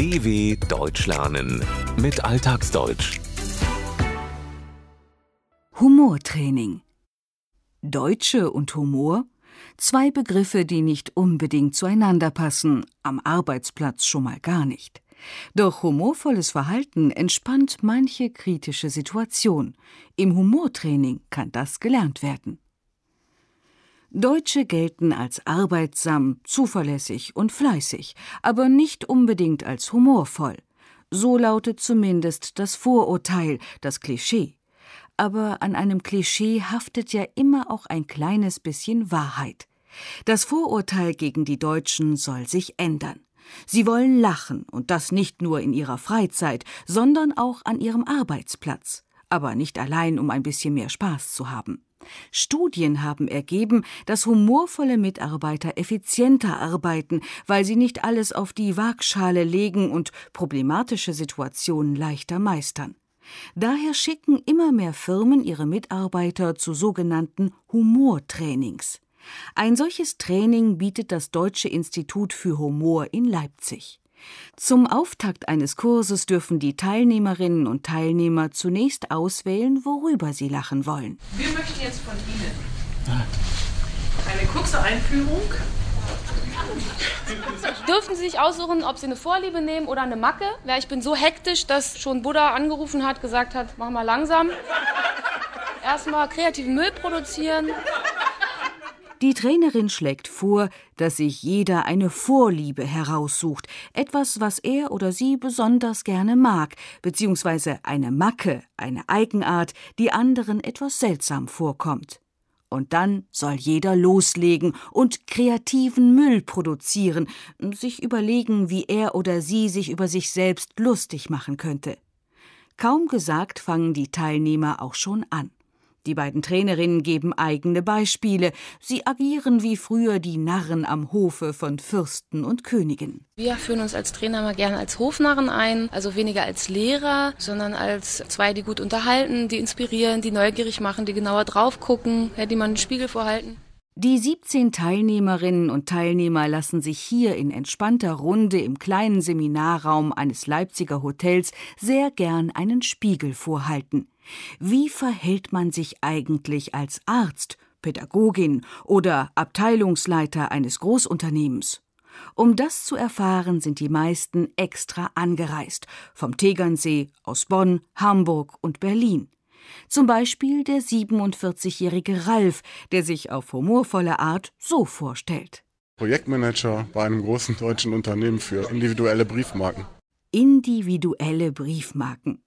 DW Deutsch lernen mit Alltagsdeutsch. Humortraining. Deutsche und Humor? Zwei Begriffe, die nicht unbedingt zueinander passen, am Arbeitsplatz schon mal gar nicht. Doch humorvolles Verhalten entspannt manche kritische Situation. Im Humortraining kann das gelernt werden. Deutsche gelten als arbeitsam, zuverlässig und fleißig, aber nicht unbedingt als humorvoll. So lautet zumindest das Vorurteil, das Klischee. Aber an einem Klischee haftet ja immer auch ein kleines bisschen Wahrheit. Das Vorurteil gegen die Deutschen soll sich ändern. Sie wollen lachen, und das nicht nur in ihrer Freizeit, sondern auch an ihrem Arbeitsplatz, aber nicht allein, um ein bisschen mehr Spaß zu haben. Studien haben ergeben, dass humorvolle Mitarbeiter effizienter arbeiten, weil sie nicht alles auf die Waagschale legen und problematische Situationen leichter meistern. Daher schicken immer mehr Firmen ihre Mitarbeiter zu sogenannten Humortrainings. Ein solches Training bietet das Deutsche Institut für Humor in Leipzig. Zum Auftakt eines Kurses dürfen die Teilnehmerinnen und Teilnehmer zunächst auswählen, worüber sie lachen wollen. Wir möchten jetzt von Ihnen eine kurze Einführung. Dürfen Sie sich aussuchen, ob Sie eine Vorliebe nehmen oder eine Macke? Ja, ich bin so hektisch, dass schon Buddha angerufen hat, gesagt hat, mach mal langsam. Erstmal kreativen Müll produzieren, die Trainerin schlägt vor, dass sich jeder eine Vorliebe heraussucht, etwas, was er oder sie besonders gerne mag, beziehungsweise eine Macke, eine Eigenart, die anderen etwas seltsam vorkommt. Und dann soll jeder loslegen und kreativen Müll produzieren, sich überlegen, wie er oder sie sich über sich selbst lustig machen könnte. Kaum gesagt fangen die Teilnehmer auch schon an. Die beiden Trainerinnen geben eigene Beispiele. Sie agieren wie früher die Narren am Hofe von Fürsten und Königen. Wir führen uns als Trainer mal gerne als Hofnarren ein, also weniger als Lehrer, sondern als zwei, die gut unterhalten, die inspirieren, die neugierig machen, die genauer drauf gucken, die man einen Spiegel vorhalten. Die 17 Teilnehmerinnen und Teilnehmer lassen sich hier in entspannter Runde im kleinen Seminarraum eines Leipziger Hotels sehr gern einen Spiegel vorhalten. Wie verhält man sich eigentlich als Arzt, Pädagogin oder Abteilungsleiter eines Großunternehmens? Um das zu erfahren, sind die meisten extra angereist, vom Tegernsee, aus Bonn, Hamburg und Berlin. Zum Beispiel der 47-jährige Ralf, der sich auf humorvolle Art so vorstellt. Projektmanager bei einem großen deutschen Unternehmen für individuelle Briefmarken. Individuelle Briefmarken.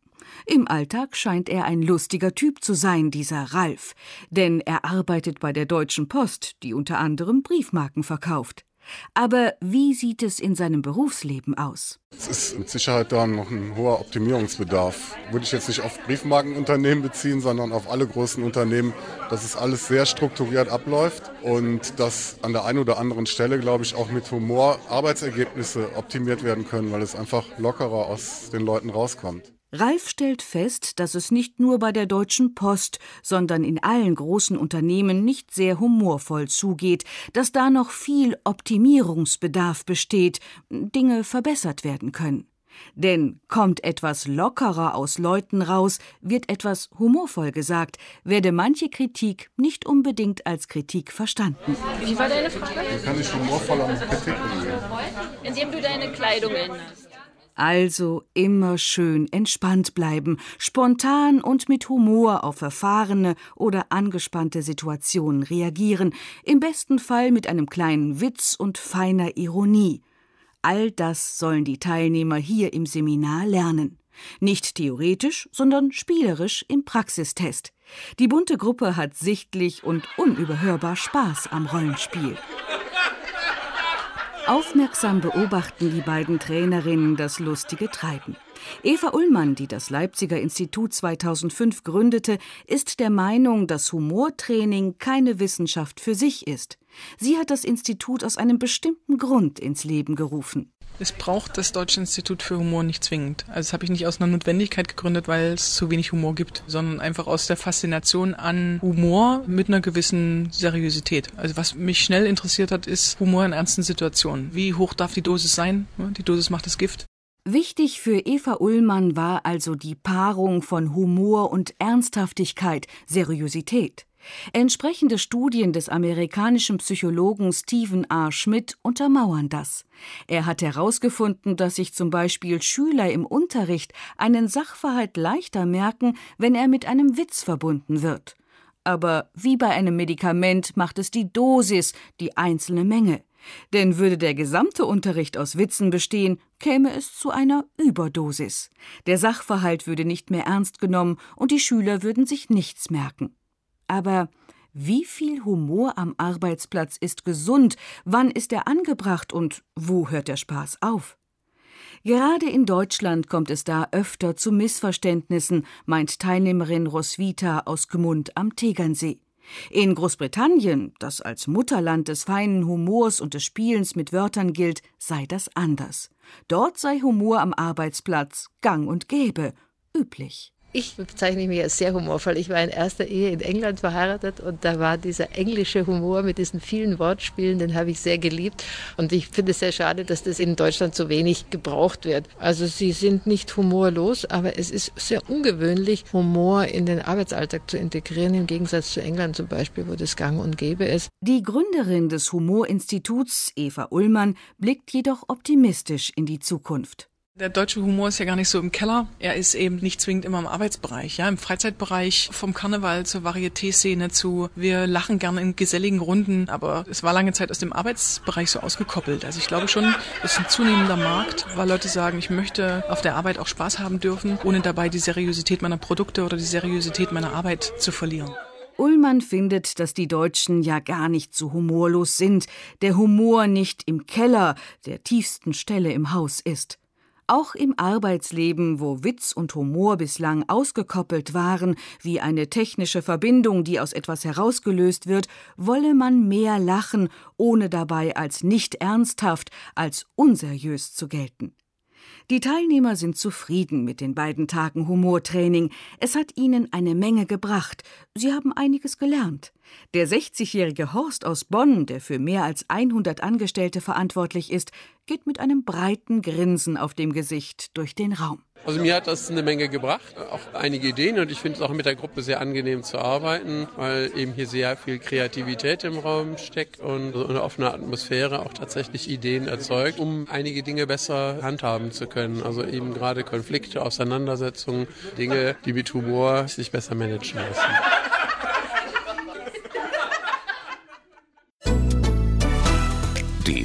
Im Alltag scheint er ein lustiger Typ zu sein, dieser Ralf, denn er arbeitet bei der Deutschen Post, die unter anderem Briefmarken verkauft. Aber wie sieht es in seinem Berufsleben aus? Es ist mit Sicherheit da noch ein hoher Optimierungsbedarf. Würde ich jetzt nicht auf Briefmarkenunternehmen beziehen, sondern auf alle großen Unternehmen, dass es alles sehr strukturiert abläuft und dass an der einen oder anderen Stelle, glaube ich, auch mit Humor Arbeitsergebnisse optimiert werden können, weil es einfach lockerer aus den Leuten rauskommt. Ralf stellt fest, dass es nicht nur bei der Deutschen Post, sondern in allen großen Unternehmen nicht sehr humorvoll zugeht, dass da noch viel Optimierungsbedarf besteht, Dinge verbessert werden können. Denn kommt etwas lockerer aus Leuten raus, wird etwas humorvoll gesagt, werde manche Kritik nicht unbedingt als Kritik verstanden. Wie war deine Frage? Kann ich humorvoller mit Kritik umgehen? Indem du deine Kleidung änderst. Also immer schön entspannt bleiben, spontan und mit Humor auf verfahrene oder angespannte Situationen reagieren, im besten Fall mit einem kleinen Witz und feiner Ironie. All das sollen die Teilnehmer hier im Seminar lernen. Nicht theoretisch, sondern spielerisch im Praxistest. Die bunte Gruppe hat sichtlich und unüberhörbar Spaß am Rollenspiel. Aufmerksam beobachten die beiden Trainerinnen das lustige Treiben. Eva Ullmann, die das Leipziger Institut 2005 gründete, ist der Meinung, dass Humortraining keine Wissenschaft für sich ist. Sie hat das Institut aus einem bestimmten Grund ins Leben gerufen. Es braucht das Deutsche Institut für Humor nicht zwingend. Also das habe ich nicht aus einer Notwendigkeit gegründet, weil es zu wenig Humor gibt, sondern einfach aus der Faszination an Humor mit einer gewissen Seriosität. Also was mich schnell interessiert hat, ist Humor in ernsten Situationen. Wie hoch darf die Dosis sein? Die Dosis macht das Gift. Wichtig für Eva Ullmann war also die Paarung von Humor und Ernsthaftigkeit, Seriosität. Entsprechende Studien des amerikanischen Psychologen Stephen R. Schmidt untermauern das. Er hat herausgefunden, dass sich zum Beispiel Schüler im Unterricht einen Sachverhalt leichter merken, wenn er mit einem Witz verbunden wird. Aber wie bei einem Medikament macht es die Dosis, die einzelne Menge. Denn würde der gesamte Unterricht aus Witzen bestehen, käme es zu einer Überdosis. Der Sachverhalt würde nicht mehr ernst genommen und die Schüler würden sich nichts merken. Aber wie viel Humor am Arbeitsplatz ist gesund, wann ist er angebracht und wo hört der Spaß auf? Gerade in Deutschland kommt es da öfter zu Missverständnissen, meint Teilnehmerin Roswitha aus Gmund am Tegernsee. In Großbritannien, das als Mutterland des feinen Humors und des Spielens mit Wörtern gilt, sei das anders. Dort sei Humor am Arbeitsplatz gang und gäbe, üblich. Ich bezeichne mich als sehr humorvoll. Ich war in erster Ehe in England verheiratet und da war dieser englische Humor mit diesen vielen Wortspielen, den habe ich sehr geliebt. Und ich finde es sehr schade, dass das in Deutschland so wenig gebraucht wird. Also sie sind nicht humorlos, aber es ist sehr ungewöhnlich, Humor in den Arbeitsalltag zu integrieren, im Gegensatz zu England zum Beispiel, wo das gang und gäbe ist. Die Gründerin des Humorinstituts, Eva Ullmann, blickt jedoch optimistisch in die Zukunft. Der deutsche Humor ist ja gar nicht so im Keller. Er ist eben nicht zwingend immer im Arbeitsbereich, ja, im Freizeitbereich, vom Karneval zur Varieté-Szene zu. Wir lachen gerne in geselligen Runden, aber es war lange Zeit aus dem Arbeitsbereich so ausgekoppelt. Also ich glaube schon, es ist ein zunehmender Markt, weil Leute sagen, ich möchte auf der Arbeit auch Spaß haben dürfen, ohne dabei die Seriosität meiner Produkte oder die Seriosität meiner Arbeit zu verlieren. Ullmann findet, dass die Deutschen ja gar nicht so humorlos sind, der Humor nicht im Keller, der tiefsten Stelle im Haus ist. Auch im Arbeitsleben, wo Witz und Humor bislang ausgekoppelt waren, wie eine technische Verbindung, die aus etwas herausgelöst wird, wolle man mehr lachen, ohne dabei als nicht ernsthaft, als unseriös zu gelten. Die Teilnehmer sind zufrieden mit den beiden Tagen Humortraining. Es hat ihnen eine Menge gebracht. Sie haben einiges gelernt. Der 60-jährige Horst aus Bonn, der für mehr als 100 Angestellte verantwortlich ist, geht mit einem breiten Grinsen auf dem Gesicht durch den Raum. Also mir hat das eine Menge gebracht, auch einige Ideen und ich finde es auch mit der Gruppe sehr angenehm zu arbeiten, weil eben hier sehr viel Kreativität im Raum steckt und eine offene Atmosphäre auch tatsächlich Ideen erzeugt, um einige Dinge besser handhaben zu können. Also eben gerade Konflikte, Auseinandersetzungen, Dinge, die mit Humor sich besser managen lassen.